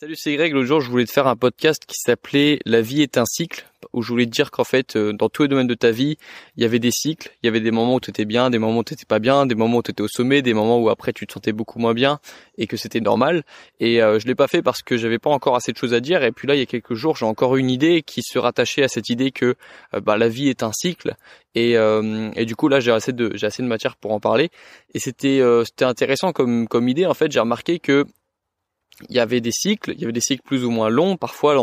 Salut, c'est Greg. L'autre jour, je voulais te faire un podcast qui s'appelait La vie est un cycle, où je voulais te dire qu'en fait, euh, dans tous les domaines de ta vie, il y avait des cycles. Il y avait des moments où tu étais bien, des moments où tu pas bien, des moments où tu étais au sommet, des moments où après tu te sentais beaucoup moins bien et que c'était normal. Et euh, je l'ai pas fait parce que j'avais pas encore assez de choses à dire. Et puis là, il y a quelques jours, j'ai encore une idée qui se rattachait à cette idée que euh, bah, la vie est un cycle. Et, et du coup, là, j'ai assez de j'ai assez de matière pour en parler. Et c'était c'était intéressant comme comme idée. En fait, j'ai remarqué que il y avait des cycles, il y avait des cycles plus ou moins longs. Parfois,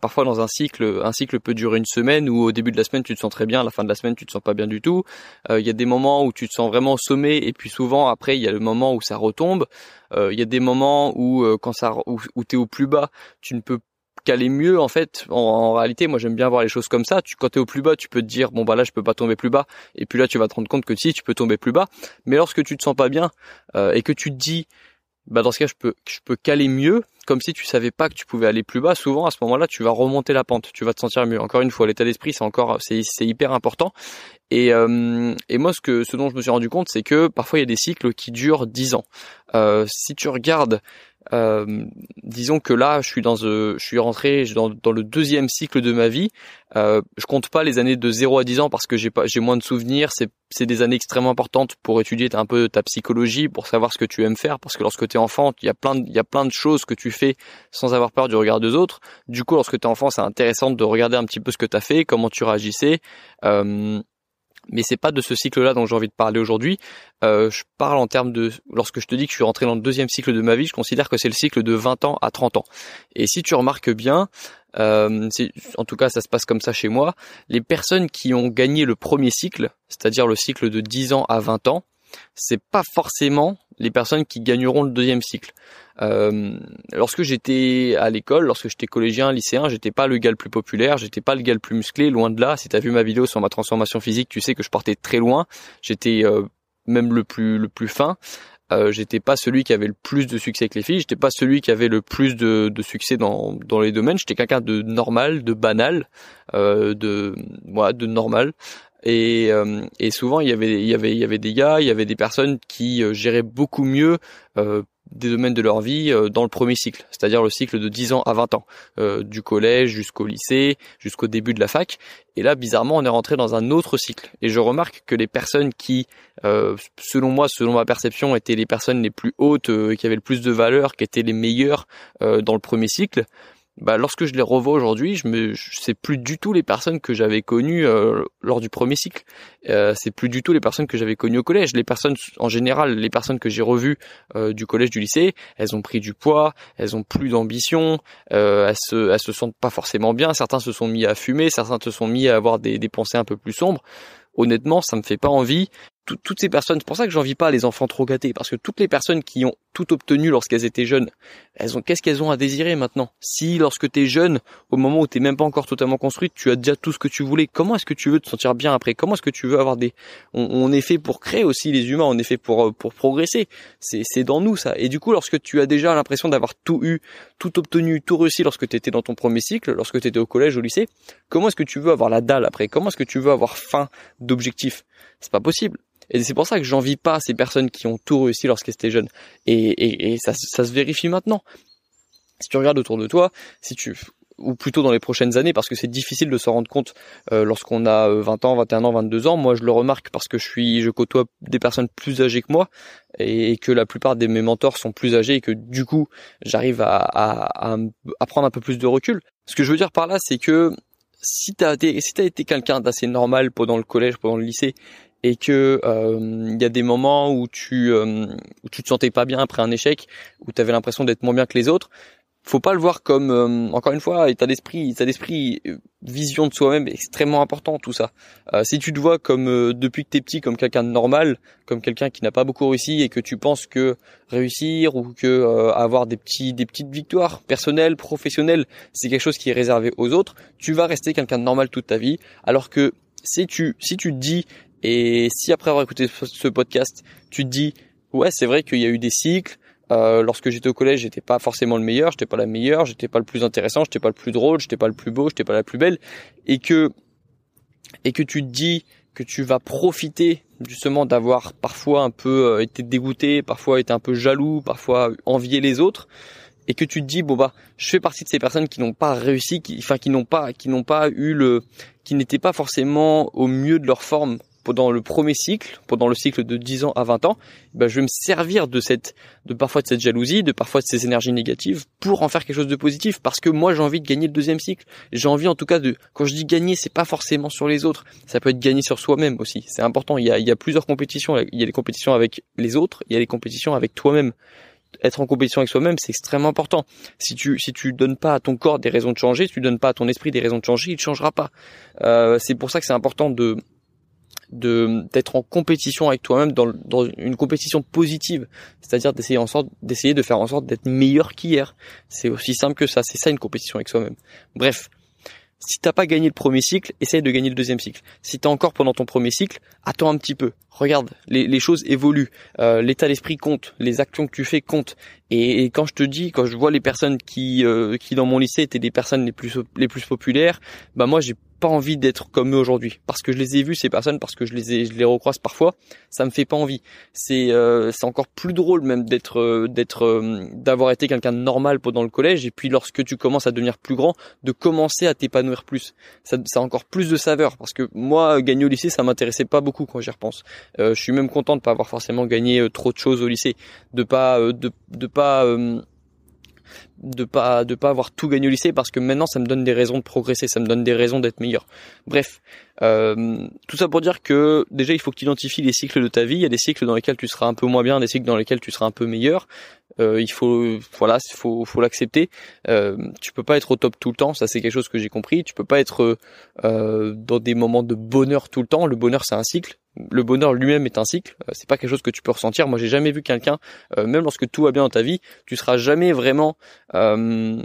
parfois dans un cycle, un cycle peut durer une semaine où au début de la semaine tu te sens très bien, à la fin de la semaine tu te sens pas bien du tout. Euh, il y a des moments où tu te sens vraiment au sommet et puis souvent après il y a le moment où ça retombe. Euh, il y a des moments où euh, quand ça où, où t'es au plus bas, tu ne peux qu'aller mieux en fait. En, réalité, moi j'aime bien voir les choses comme ça. Tu, quand t'es au plus bas, tu peux te dire bon bah là je peux pas tomber plus bas. Et puis là tu vas te rendre compte que si tu peux tomber plus bas. Mais lorsque tu te sens pas bien et que tu te dis bah dans ce cas je peux je peux caler mieux comme si tu savais pas que tu pouvais aller plus bas. Souvent à ce moment-là tu vas remonter la pente. Tu vas te sentir mieux. Encore une fois l'état d'esprit c'est encore c'est c'est hyper important. Et euh, et moi ce que ce dont je me suis rendu compte c'est que parfois il y a des cycles qui durent 10 ans. Euh, si tu regardes euh, disons que là, je suis dans, euh, je suis rentré dans, dans, le deuxième cycle de ma vie. Euh, je compte pas les années de 0 à 10 ans parce que j'ai pas, j'ai moins de souvenirs. C'est, c'est des années extrêmement importantes pour étudier un peu ta psychologie, pour savoir ce que tu aimes faire. Parce que lorsque tu es enfant, il y a plein, il y a plein de choses que tu fais sans avoir peur du regard des autres. Du coup, lorsque tu es enfant, c'est intéressant de regarder un petit peu ce que tu as fait, comment tu réagissais. Euh, mais c'est pas de ce cycle-là dont j'ai envie de parler aujourd'hui. Euh, je parle en termes de, lorsque je te dis que je suis rentré dans le deuxième cycle de ma vie, je considère que c'est le cycle de 20 ans à 30 ans. Et si tu remarques bien, euh, en tout cas ça se passe comme ça chez moi, les personnes qui ont gagné le premier cycle, c'est-à-dire le cycle de 10 ans à 20 ans, c'est pas forcément les personnes qui gagneront le deuxième cycle. Euh, lorsque j'étais à l'école, lorsque j'étais collégien, lycéen, j'étais pas le gars le plus populaire, j'étais pas le gars le plus musclé, loin de là. Si t'as vu ma vidéo sur ma transformation physique, tu sais que je partais très loin. J'étais euh, même le plus le plus fin. Euh, j'étais pas celui qui avait le plus de succès avec les filles, j'étais pas celui qui avait le plus de, de succès dans, dans les domaines, j'étais quelqu'un de normal, de banal, euh, de voilà, de normal, et, euh, et souvent il y avait il y avait il y avait des gars, il y avait des personnes qui euh, géraient beaucoup mieux euh, des domaines de leur vie dans le premier cycle, c'est-à-dire le cycle de 10 ans à 20 ans, du collège jusqu'au lycée, jusqu'au début de la fac. Et là, bizarrement, on est rentré dans un autre cycle. Et je remarque que les personnes qui, selon moi, selon ma perception, étaient les personnes les plus hautes, qui avaient le plus de valeur, qui étaient les meilleures dans le premier cycle, bah, lorsque je les revois aujourd'hui, je me, plus du tout les personnes que j'avais connues euh, lors du premier cycle. Euh, c'est plus du tout les personnes que j'avais connues au collège. Les personnes, en général, les personnes que j'ai revues euh, du collège, du lycée, elles ont pris du poids, elles ont plus d'ambition, euh, elles se, se sentent pas forcément bien. Certains se sont mis à fumer, certains se sont mis à avoir des, des pensées un peu plus sombres honnêtement, ça me fait pas envie toutes ces personnes, c'est pour ça que j'envie pas les enfants trop gâtés, parce que toutes les personnes qui ont tout obtenu lorsqu'elles étaient jeunes, elles ont qu'est-ce qu'elles ont à désirer maintenant? Si lorsque tu es jeune, au moment où t'es même pas encore totalement construite, tu as déjà tout ce que tu voulais, comment est-ce que tu veux te sentir bien après? Comment est-ce que tu veux avoir des on, est fait pour créer aussi les humains, on est fait pour euh, pour progresser. C'est c'est dans nous ça. Et du coup, lorsque tu as déjà l'impression d'avoir tout eu, tout obtenu, tout réussi lorsque tu étais dans ton premier cycle, lorsque tu étais au collège, au lycée, comment est-ce que tu veux avoir la dalle après? Comment est-ce que tu veux avoir faim d'objectifs C'est pas possible. Et c'est pour ça que j'envie pas ces personnes qui ont tout réussi lorsqu'elles étaient jeunes. Et, et, ça, ça se vérifie maintenant. Si tu regardes autour de toi, si tu ou plutôt dans les prochaines années, parce que c'est difficile de se rendre compte euh, lorsqu'on a 20 euh, ans, 21 ans, 22 ans. Moi, je le remarque parce que je suis, je côtoie des personnes plus âgées que moi et que la plupart de mes mentors sont plus âgés et que du coup, j'arrive à, à, à, prendre un peu plus de recul. Ce que je veux dire par là, c'est que si t'as été, si t'as été quelqu'un d'assez normal pendant le collège, pendant le lycée, et que il euh, y a des moments où tu euh, où tu te sentais pas bien après un échec, où tu avais l'impression d'être moins bien que les autres, faut pas le voir comme euh, encore une fois état d'esprit, état d'esprit, vision de soi-même extrêmement important tout ça. si tu te vois comme depuis que t'es petit comme quelqu'un de normal, comme quelqu'un qui n'a pas beaucoup réussi et que tu penses que réussir ou que avoir des petits des petites victoires personnelles, professionnelles, c'est quelque chose qui est réservé aux autres, tu vas rester quelqu'un de normal toute ta vie alors que si tu si tu te dis et si après avoir écouté ce podcast, tu te dis ouais c'est vrai qu'il y a eu des cycles. Euh, lorsque j'étais au collège, j'étais pas forcément le meilleur, j'étais pas la meilleure, j'étais pas le plus intéressant, j'étais pas le plus drôle, j'étais pas le plus beau, j'étais pas la plus belle, et que et que tu te dis que tu vas profiter justement d'avoir parfois un peu euh, été dégoûté, parfois été un peu jaloux, parfois envier les autres, et que tu te dis bon bah je fais partie de ces personnes qui n'ont pas réussi, qui, enfin qui n'ont pas qui n'ont pas eu le qui n'étaient pas forcément au mieux de leur forme pendant le premier cycle, pendant le cycle de 10 ans à 20 ans, ben je vais me servir de cette, de parfois de cette jalousie, de parfois de ces énergies négatives pour en faire quelque chose de positif parce que moi j'ai envie de gagner le deuxième cycle. J'ai envie en tout cas de, quand je dis gagner, c'est pas forcément sur les autres, ça peut être gagner sur soi-même aussi. C'est important. Il y a, il y a plusieurs compétitions. Il y a les compétitions avec les autres, il y a les compétitions avec toi-même être en compétition avec soi-même, c'est extrêmement important. Si tu si tu donnes pas à ton corps des raisons de changer, si tu donnes pas à ton esprit des raisons de changer, il ne changera pas. Euh, c'est pour ça que c'est important de de d'être en compétition avec toi-même dans, une compétition positive, c'est-à-dire d'essayer en sorte d'essayer de faire en sorte d'être meilleur qu'hier. C'est aussi simple que ça, c'est ça une compétition avec soi-même. Bref, si t'as pas gagné le premier cycle, essaye de gagner le deuxième cycle. Si t'es encore pendant ton premier cycle, attends un petit peu. Regarde, les, les choses évoluent. Euh, L'état d'esprit compte, les actions que tu fais comptent. Et, quand je te dis, quand je vois les personnes qui, euh, qui dans mon lycée étaient des personnes les plus les plus populaires, bah moi j'ai pas envie d'être comme eux aujourd'hui. Parce que je les ai vus ces personnes parce que je les ai, je les recroise parfois ça me fait pas envie. C'est euh, c'est encore plus drôle même d'être euh, d'être euh, d'avoir été quelqu'un de normal pendant le collège et puis lorsque tu commences à devenir plus grand de commencer à t'épanouir plus. Ça ça a encore plus de saveur parce que moi gagner au lycée ça m'intéressait pas beaucoup quand j'y repense. Je suis même content de pas avoir forcément gagné trop de choses au lycée. De pas de de pas de pas de pas avoir tout gagné au lycée parce que maintenant ça me donne des raisons de progresser, ça me donne des raisons d'être meilleur. Bref, euh, tout ça pour dire que déjà il faut que tu identifies les cycles de ta vie. Il y a des cycles dans lesquels tu seras un peu moins bien, des cycles dans lesquels tu seras un peu meilleur. Euh, il faut voilà, faut faut l'accepter. Euh, tu peux pas être au top tout le temps, ça c'est quelque chose que j'ai compris. Tu peux pas être euh, dans des moments de bonheur tout le temps. Le bonheur c'est un cycle le bonheur lui-même est un cycle. Euh, c'est pas quelque chose que tu peux ressentir. Moi, j'ai jamais vu quelqu'un, euh, même lorsque tout va bien dans ta vie, tu seras jamais vraiment, euh,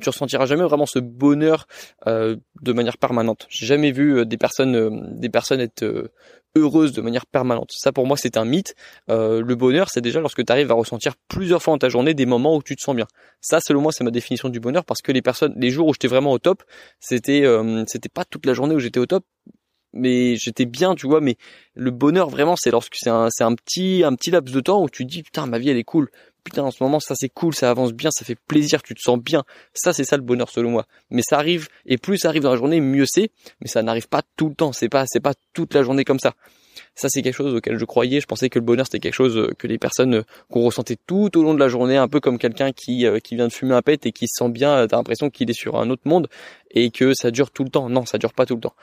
tu ressentiras jamais vraiment ce bonheur de manière permanente. J'ai jamais vu des personnes, des personnes être heureuses de manière permanente. Ça, pour moi, c'est un mythe. le bonheur, c'est déjà lorsque tu arrives à ressentir plusieurs fois dans ta journée des moments où tu te sens bien. Ça, selon moi, c'est ma définition du bonheur parce que les personnes, les jours où j'étais vraiment au top, c'était, c'était pas toute la journée où j'étais au top, mais j'étais bien, tu vois, mais le bonheur vraiment c'est lorsque c'est un c'est un petit un petit laps de temps où tu dis putain ma vie elle est cool. Putain en ce moment ça c'est cool, ça avance bien, ça fait plaisir, tu te sens bien. Ça c'est ça le bonheur selon moi. Mais ça arrive et plus ça arrive dans la journée, mieux c'est, mais ça n'arrive pas tout le temps, c'est pas c'est pas toute la journée comme ça. Ça c'est quelque chose auquel je croyais, je pensais que le bonheur c'était quelque chose que les personnes euh, qu'on ressentait tout au long de la journée, un peu comme quelqu'un qui euh, qui vient de fumer un pet et qui se sent bien, t'as l'impression qu'il est sur un autre monde et que ça dure tout le temps. Non, ça dure pas tout le temps.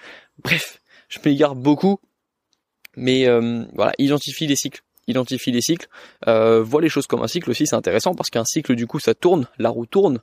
Bref, je m'égare beaucoup, mais euh, voilà, identifie les cycles identifie les cycles, euh, vois les choses comme un cycle aussi, c'est intéressant parce qu'un cycle du coup ça tourne, la roue tourne.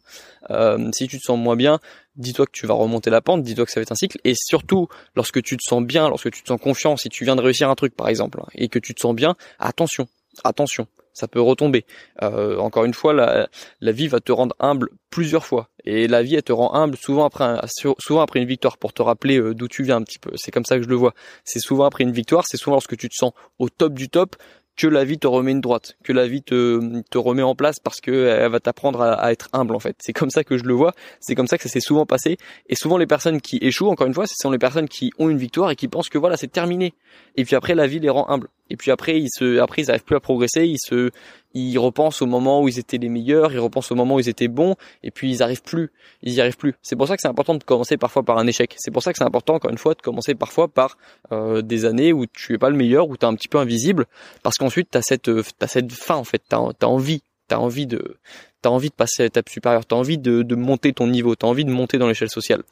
Euh, si tu te sens moins bien, dis-toi que tu vas remonter la pente, dis-toi que ça va être un cycle, et surtout lorsque tu te sens bien, lorsque tu te sens confiant, si tu viens de réussir un truc par exemple, et que tu te sens bien, attention, attention, ça peut retomber. Euh, encore une fois, la, vie va te rendre humble plusieurs fois, et la vie elle te rend humble souvent après souvent après une victoire pour te rappeler euh, d'où tu viens un petit peu. C'est comme ça que je le vois. C'est souvent après une victoire, c'est souvent lorsque tu te sens au top du top que la vie te remet une droite, que la vie te, te remet en place parce que elle va t'apprendre à, être humble en fait. C'est comme ça que je le vois, c'est comme ça que ça s'est souvent passé. Et souvent les personnes qui échouent, encore une fois, ce sont les personnes qui ont une victoire et qui pensent que voilà c'est terminé. Et puis après la vie les rend humbles. Et puis après ils se, après ils arrivent plus à progresser, ils se, ils repensent au moment où ils étaient les meilleurs, ils repensent au moment où ils étaient bons, et puis ils arrivent plus, ils y arrivent plus. C'est pour ça que c'est important de commencer parfois par un échec. C'est pour ça que c'est important, encore une fois, de commencer parfois par euh, des années où tu es pas le meilleur, où tu es un petit peu invisible, parce qu'ensuite tu as cette, as cette fin en fait, tu as, envie, t'as envie de, t'as envie de passer à l'étape supérieure, t'as envie de, de monter ton niveau, t'as envie de monter dans l'échelle sociale.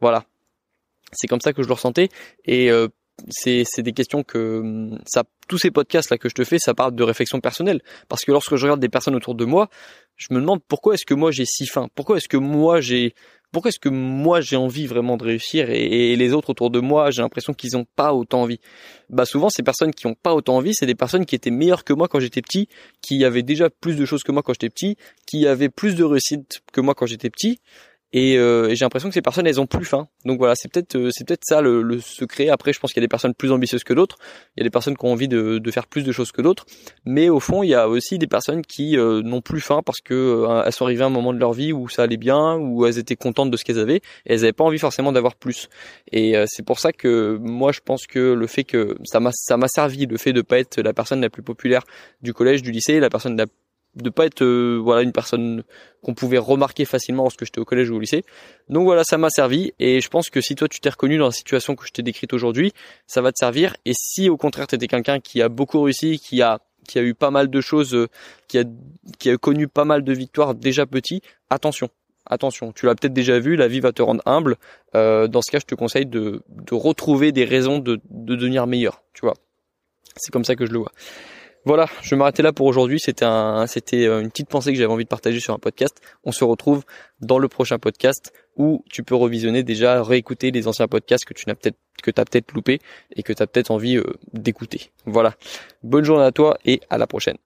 Voilà. C'est comme ça que je le ressentais, et euh, c'est des questions que ça tous ces podcasts là que je te fais ça parle de réflexion personnelle. Parce que lorsque je regarde des personnes autour de moi je me demande pourquoi est-ce que moi j'ai si faim? Pourquoi est-ce que moi j'ai pourquoi est-ce que moi j'ai envie vraiment de réussir et, les autres autour de moi j'ai l'impression qu'ils ont pas autant envie? Bah souvent ces personnes qui ont pas autant envie c'est des personnes qui étaient meilleures que moi quand j'étais petit qui avaient déjà plus de choses que moi quand j'étais petit qui avaient plus de réussite que moi quand j'étais petit euh, et, j'ai l'impression que ces personnes elles ont plus faim. Donc voilà c'est peut-être euh, c'est peut-être ça le, le, secret. Après je pense qu'il y a des personnes plus ambitieuses que d'autres. Il y a des personnes qui ont envie de, de faire plus de choses que d'autres. Mais au fond il y a aussi des personnes qui euh, n'ont plus faim parce que elles sont arrivées à un moment de leur vie où ça allait bien où elles étaient contentes de ce qu'elles avaient. Et elles n'avaient pas envie forcément d'avoir plus. Et c'est pour ça que moi je pense que le fait que ça m'a ça m'a servi le fait de pas être la personne la plus populaire du collège du lycée la personne la de pas être euh, voilà une personne qu'on pouvait remarquer facilement lorsque j'étais au collège ou au lycée. Donc voilà, ça m'a servi et je pense que si toi tu t'es reconnu dans la situation que je t'ai décrite aujourd'hui, ça va te servir. Et si au contraire tu étais quelqu'un qui a beaucoup réussi, qui a qui a eu pas mal de choses, euh, qui a qui a connu pas mal de victoires déjà petit, attention. Attention, tu l'as peut-être déjà vu, la vie va te rendre humble. Euh, dans ce cas, je te conseille de, de retrouver des raisons de, de devenir meilleur. Tu vois, c'est comme ça que je le vois. Voilà, je vais m'arrêter là pour aujourd'hui. C'était euh, une petite pensée que j'avais envie de partager sur un podcast. On se retrouve dans le prochain podcast où tu peux revisionner déjà, réécouter les anciens podcasts que tu n'as peut-être, que t'as peut-être loupé et que tu as peut-être envie euh, d'écouter. Voilà. Bonne journée à toi et à la prochaine.